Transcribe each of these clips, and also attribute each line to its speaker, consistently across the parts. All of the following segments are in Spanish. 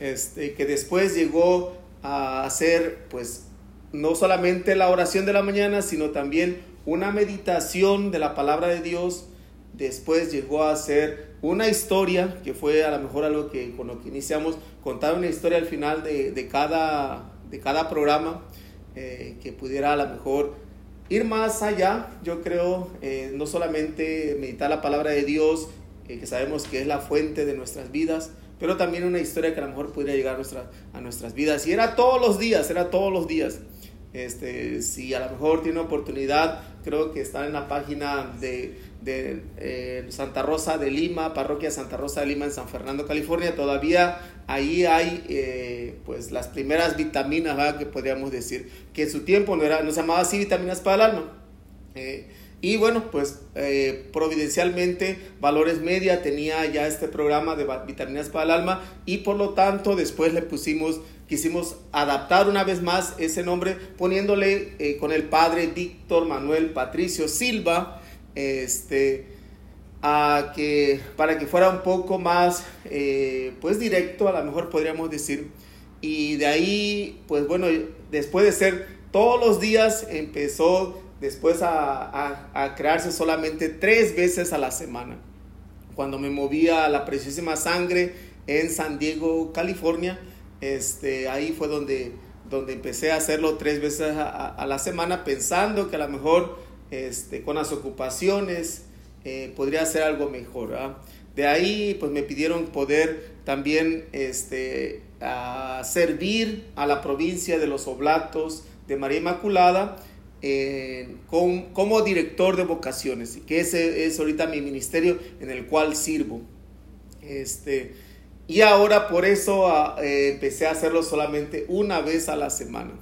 Speaker 1: este, que después llegó a hacer pues no solamente la oración de la mañana, sino también una meditación de la palabra de Dios. Después llegó a hacer una historia, que fue a lo mejor algo que con lo que iniciamos, contar una historia al final de, cada, de cada programa, eh, que pudiera a lo mejor ir más allá, yo creo, eh, no solamente meditar la palabra de Dios, eh, que sabemos que es la fuente de nuestras vidas, pero también una historia que a lo mejor pudiera llegar a, nuestra, a nuestras vidas. Y era todos los días, era todos los días. Este, si a lo mejor tiene oportunidad, creo que está en la página de, de eh, Santa Rosa de Lima, parroquia Santa Rosa de Lima en San Fernando, California. Todavía ahí hay eh, pues las primeras vitaminas que podríamos decir, que en su tiempo no, era, no se llamaba así vitaminas para el alma. Eh, y bueno, pues eh, providencialmente Valores Media tenía ya este programa de vitaminas para el alma y por lo tanto después le pusimos, quisimos adaptar una vez más ese nombre poniéndole eh, con el padre Víctor Manuel Patricio Silva, este, a que, para que fuera un poco más eh, pues directo, a lo mejor podríamos decir. Y de ahí, pues bueno, después de ser todos los días empezó después a, crearse solamente tres veces a la semana. Cuando me movía la preciosísima sangre en San Diego, California, este, ahí fue donde, donde empecé a hacerlo tres veces a, la semana, pensando que a lo mejor este, con las ocupaciones eh, podría hacer algo mejor. De ahí pues me pidieron poder también este, servir a la provincia de los Oblatos de María Inmaculada como director de vocaciones, que ese es ahorita mi ministerio en el cual sirvo. Este, y ahora por eso ah, eh, empecé a hacerlo solamente una vez a la semana.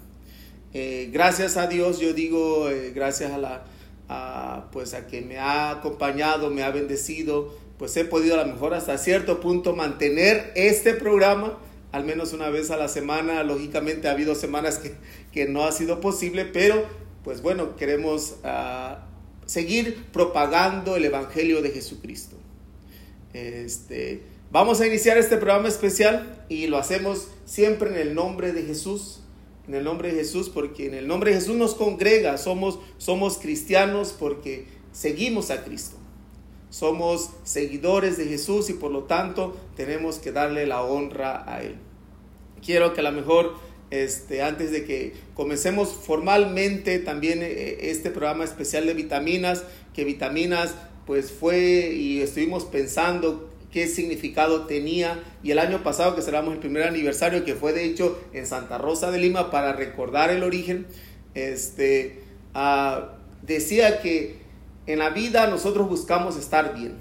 Speaker 1: Eh, gracias a Dios, yo digo, eh, gracias a la, pues a que me ha acompañado, me ha bendecido, pues he podido a lo mejor hasta cierto punto mantener este programa al menos una vez a la semana. Lógicamente ha habido semanas que, que no ha sido posible, pero pues bueno, queremos ah, seguir propagando el Evangelio de Jesucristo. Este, vamos a iniciar este programa especial y lo hacemos siempre en el nombre de Jesús, en el nombre de Jesús, porque en el nombre de Jesús nos congrega, somos, somos cristianos porque seguimos a Cristo. Somos seguidores de Jesús y por lo tanto tenemos que darle la honra a Él. Quiero que a lo mejor este, antes de que comencemos formalmente también eh, este programa especial de vitaminas, que vitaminas pues fue y estuvimos pensando qué significado tenía. Y el año pasado que celebramos el primer aniversario que fue de hecho en Santa Rosa de Lima para recordar el origen, este, ah, decía que en la vida nosotros buscamos estar bien.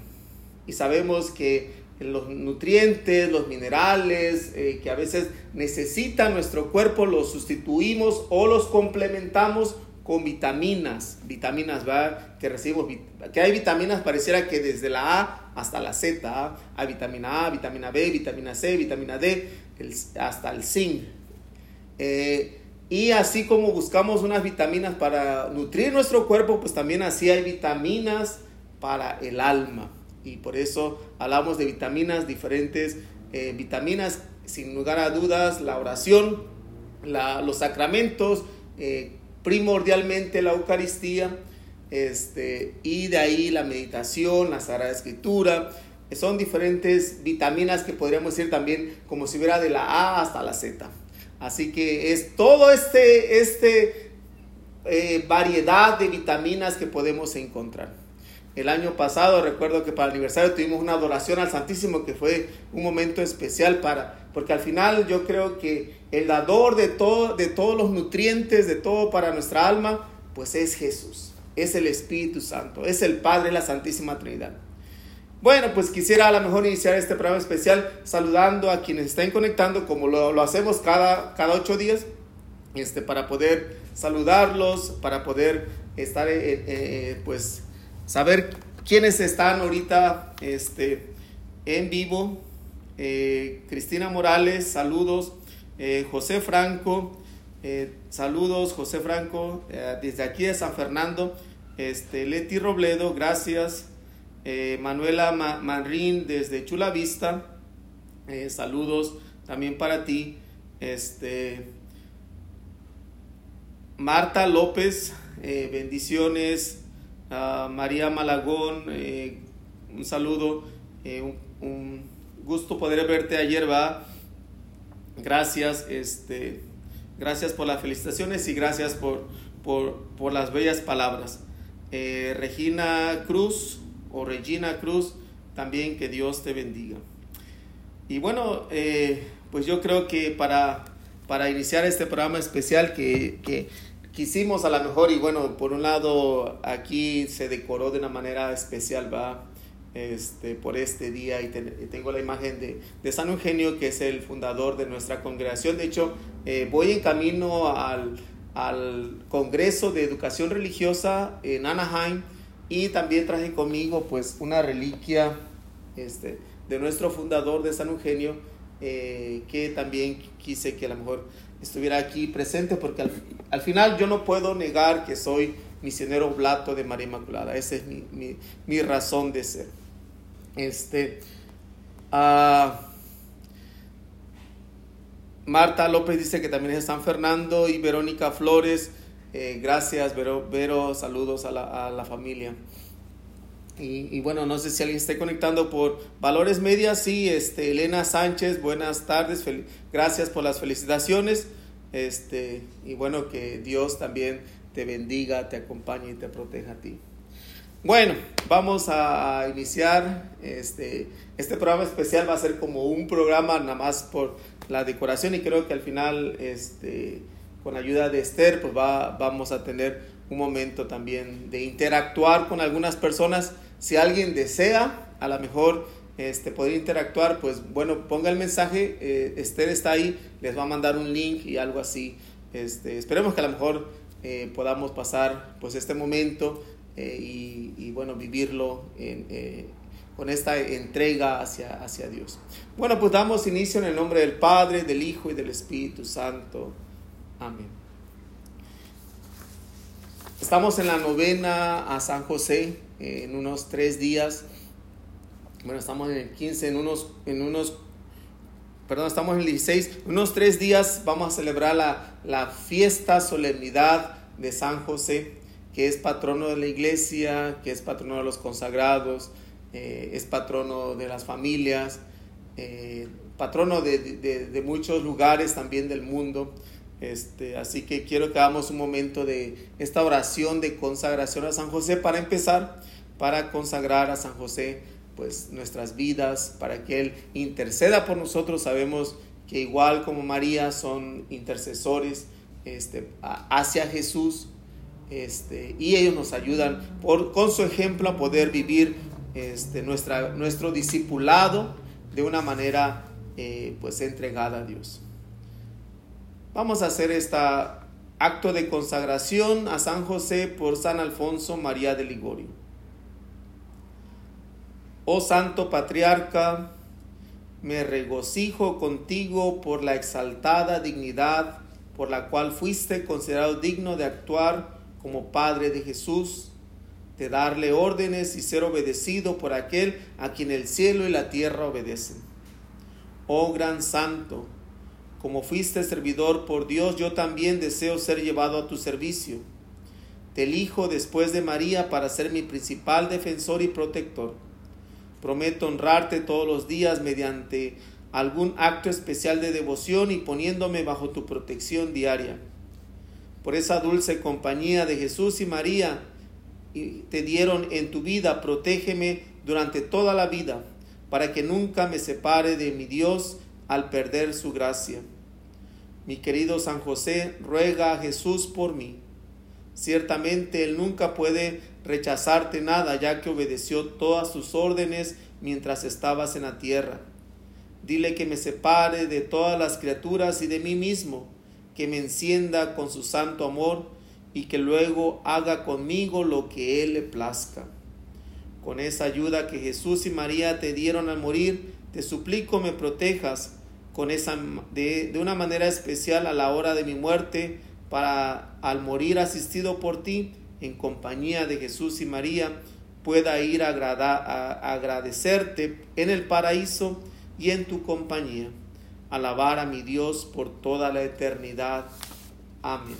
Speaker 1: Y sabemos que los nutrientes, los minerales eh, que a veces necesita nuestro cuerpo, los sustituimos o los complementamos con vitaminas, vitaminas ¿va? que recibimos, que hay vitaminas pareciera que desde la A hasta la Z, hay vitamina A, vitamina B, vitamina C, vitamina D, hasta el zinc. Eh, y así como buscamos unas vitaminas para nutrir nuestro cuerpo, pues también así hay vitaminas para el alma y por eso hablamos de vitaminas, diferentes eh, vitaminas, sin lugar a dudas, la oración, los sacramentos, eh, primordialmente la Eucaristía, este, y de ahí la meditación, la Sagrada Escritura, son diferentes vitaminas que podríamos decir también como si hubiera de la A hasta la Z. Así que es todo este, este eh, variedad de vitaminas que podemos encontrar. El año pasado recuerdo que para el aniversario tuvimos una adoración al Santísimo que fue un momento especial para, porque al final yo creo que el dador de, todo, de todos los nutrientes, de todo para nuestra alma, pues es Jesús, es el Espíritu Santo, es el Padre, la Santísima Trinidad. Bueno, pues quisiera a lo mejor iniciar este programa especial saludando a quienes están conectando como lo, lo hacemos cada, cada ocho días, este, para poder saludarlos, para poder estar eh, eh, pues saber quiénes están ahorita este, en vivo. Eh, Cristina Morales, saludos. Eh, José Franco, eh, saludos José Franco, desde aquí de San Fernando. Este, Leti Robledo, gracias. Manuela Manrín desde Chula Vista, saludos. también para ti. Este, Marta López, eh, María Malagón, eh, un saludo. Eh, un, gusto poder verte ayer, va. Gracias, este, gracias por las felicitaciones y gracias por, por, las bellas palabras. Regina Cruz o Regina Cruz, también que Dios te bendiga. Y bueno, pues yo creo que para, para iniciar este programa especial que, que quisimos a lo mejor, y bueno, por un lado aquí se decoró de una manera especial, va, este, por este día, y, tengo la imagen de, de, San Eugenio, que es el fundador de nuestra congregación. De hecho, eh, voy en camino al, al Congreso de Educación Religiosa en Anaheim, y también traje conmigo pues una reliquia este, de nuestro fundador de San Eugenio, eh, que también quise que a lo mejor estuviera aquí presente porque al, final yo no puedo negar que soy misionero blato de María Inmaculada. Esa es mi, razón de ser. Este, uh, Marta López dice que también es San Fernando y Verónica Flores. Eh, gracias, Vero, Vero saludos a la, a la familia. Y, bueno, no sé si alguien esté conectando por Valores Medias. Sí, este, Elena Sánchez, buenas tardes. gracias por las felicitaciones. Este, y bueno, que Dios también te bendiga, te acompañe y te proteja a ti. Bueno, vamos a iniciar este, este programa especial. Va a ser como un programa nada más por la decoración y creo que al final, este, con ayuda de Esther, pues va, vamos a tener un momento también de interactuar con algunas personas si alguien desea, a lo mejor este, poder interactuar, pues bueno, ponga el mensaje, eh, Esther está ahí, les va a mandar un link y algo así. Este, esperemos que a lo mejor eh, podamos pasar pues este momento eh, y, bueno, vivirlo con esta entrega hacia, hacia Dios. Bueno, pues damos inicio en el nombre del Padre, del Hijo y del Espíritu Santo. Amén. Estamos en la novena a San José en unos tres días. Bueno, estamos en el 15, en unos, en unos, perdón, estamos en el 16. En unos tres días vamos a celebrar la, la fiesta, solemnidad de San José, que es patrono de la iglesia, que es patrono de los consagrados, eh, es patrono de las familias, eh, patrono de, de, muchos lugares también del mundo. Este, así que quiero que hagamos un momento de esta oración de consagración a San José para empezar, para consagrar a San José pues nuestras vidas, para que Él interceda por nosotros. Sabemos que igual como María son intercesores este, hacia Jesús este, y ellos nos ayudan por, con su ejemplo a poder vivir este, nuestra, nuestro discipulado de una manera eh, pues entregada a Dios. Vamos a hacer este acto de consagración a San José por San Alfonso María de Ligorio. Oh Santo Patriarca, me regocijo contigo por la exaltada dignidad por la cual fuiste considerado digno de actuar como Padre de Jesús, de darle órdenes y ser obedecido por aquel a quien el cielo y la tierra obedecen. Oh gran Santo, como fuiste servidor por Dios, yo también deseo ser llevado a tu servicio. Te elijo después de María para ser mi principal defensor y protector. Prometo honrarte todos los días mediante algún acto especial de devoción y poniéndome bajo tu protección diaria. Por esa dulce compañía de Jesús y María y te dieron en tu vida, protégeme durante toda la vida, para que nunca me separe de mi Dios al perder su gracia. Mi querido San José, ruega a Jesús por mí. Ciertamente Él nunca puede rechazarte nada, ya que obedeció todas sus órdenes mientras estabas en la tierra. Dile que me separe de todas las criaturas y de mí mismo, que me encienda con su santo amor y que luego haga conmigo lo que Él le plazca. Con esa ayuda que Jesús y María te dieron al morir, te suplico me protejas con esa, de, de una manera especial a la hora de mi muerte, para al morir asistido por ti, en compañía de Jesús y María, pueda ir a, agradecerte en el paraíso y en tu compañía. alabar a mi Dios por toda la eternidad. Amén.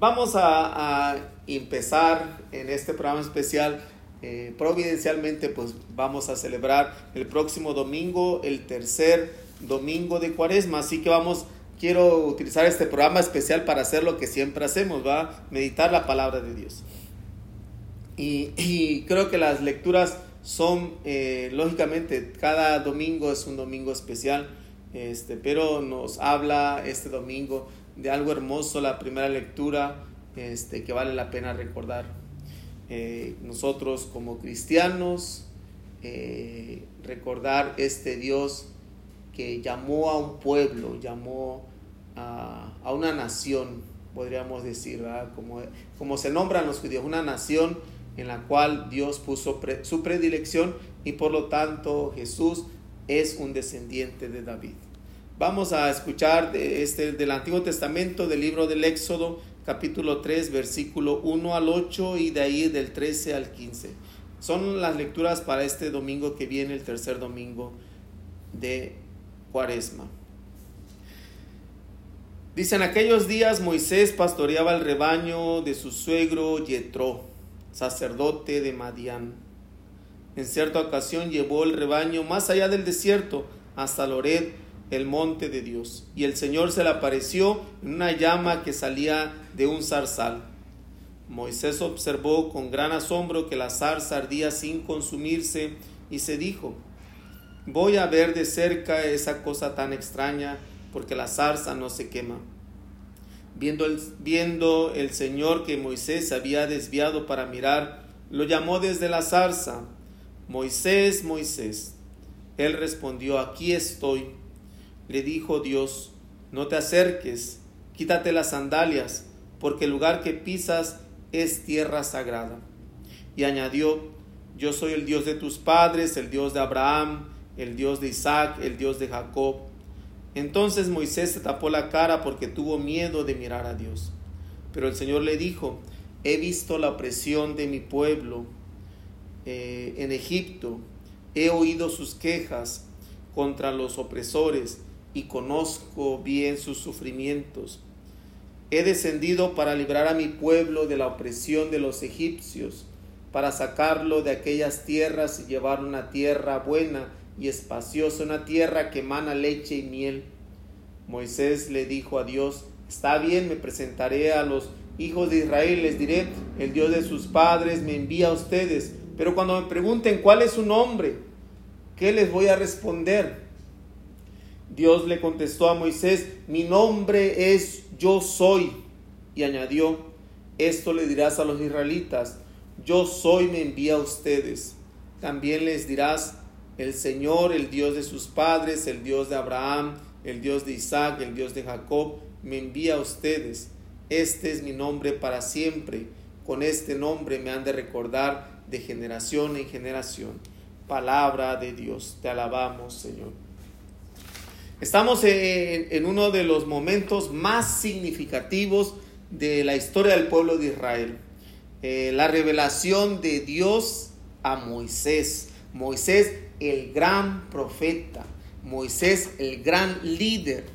Speaker 1: Vamos a, empezar en este programa especial. Eh, providencialmente, pues vamos a celebrar el próximo domingo, el tercer domingo de cuaresma. Así que vamos, quiero utilizar este programa especial para hacer lo que siempre hacemos, va meditar la palabra de Dios. Y, creo que las lecturas son, eh, lógicamente, cada domingo es un domingo especial, este, pero nos habla este domingo de algo hermoso, la primera lectura este, que vale la pena recordar. Eh, nosotros como cristianos, eh, recordar este Dios que llamó a un pueblo, llamó a, a una nación, podríamos decir, Como, como se nombran los judíos, una nación en la cual Dios puso su predilección y por lo tanto Jesús es un descendiente de David. Vamos a escuchar de este, del Antiguo Testamento, del libro del Éxodo, capítulo 3, versículo 1 al 8 y de ahí del 13 al 15. Son las lecturas para este domingo que viene, el tercer domingo de Cuaresma. Dicen aquellos días Moisés pastoreaba el rebaño de su suegro Yetro sacerdote de Madián. En cierta ocasión llevó el rebaño más allá del desierto, hasta Lored, el monte de Dios. Y el Señor se le apareció en una llama que salía de un zarzal. Moisés observó con gran asombro que la zarza ardía sin consumirse y se dijo, voy a ver de cerca esa cosa tan extraña porque la zarza no se quema. Viendo el, viendo el Señor que Moisés se había desviado para mirar, lo llamó desde la zarza, Moisés, Moisés. Él respondió, aquí estoy. Le dijo Dios, no te acerques, quítate las sandalias, porque el lugar que pisas es tierra sagrada. Y añadió, yo soy el Dios de tus padres, el Dios de Abraham, el Dios de Isaac, el Dios de Jacob. Entonces Moisés se tapó la cara porque tuvo miedo de mirar a Dios. Pero el Señor le dijo, he visto la opresión de mi pueblo eh, en Egipto, he oído sus quejas contra los opresores y conozco bien sus sufrimientos. He descendido para librar a mi pueblo de la opresión de los egipcios, para sacarlo de aquellas tierras y llevarlo a una tierra buena y espaciosa, una tierra que emana leche y miel. Moisés le dijo a Dios, está bien, me presentaré a los hijos de Israel, les diré, el Dios de sus padres me envía a ustedes, pero cuando me pregunten cuál es su nombre, ¿qué les voy a responder? Dios le contestó a Moisés, mi nombre es yo soy, y añadió, esto le dirás a los israelitas, yo soy me envía a ustedes. También les dirás, el Señor, el Dios de sus padres, el Dios de Abraham, el Dios de Isaac, el Dios de Jacob, me envía a ustedes. Este es mi nombre para siempre. Con este nombre me han de recordar de generación en generación. Palabra de Dios. Te alabamos, Señor. Estamos en, uno de los momentos más significativos de la historia del pueblo de Israel. Eh, la revelación de Dios a Moisés. Moisés el gran profeta, Moisés el gran líder,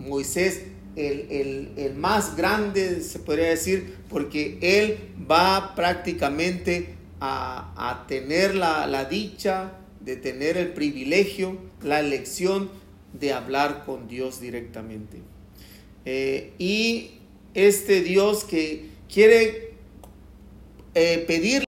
Speaker 1: Moisés el, más grande, se podría decir, porque él va prácticamente a, tener la, dicha, de tener el privilegio, la elección de hablar con Dios directamente. Eh, y este Dios que quiere eh, pedir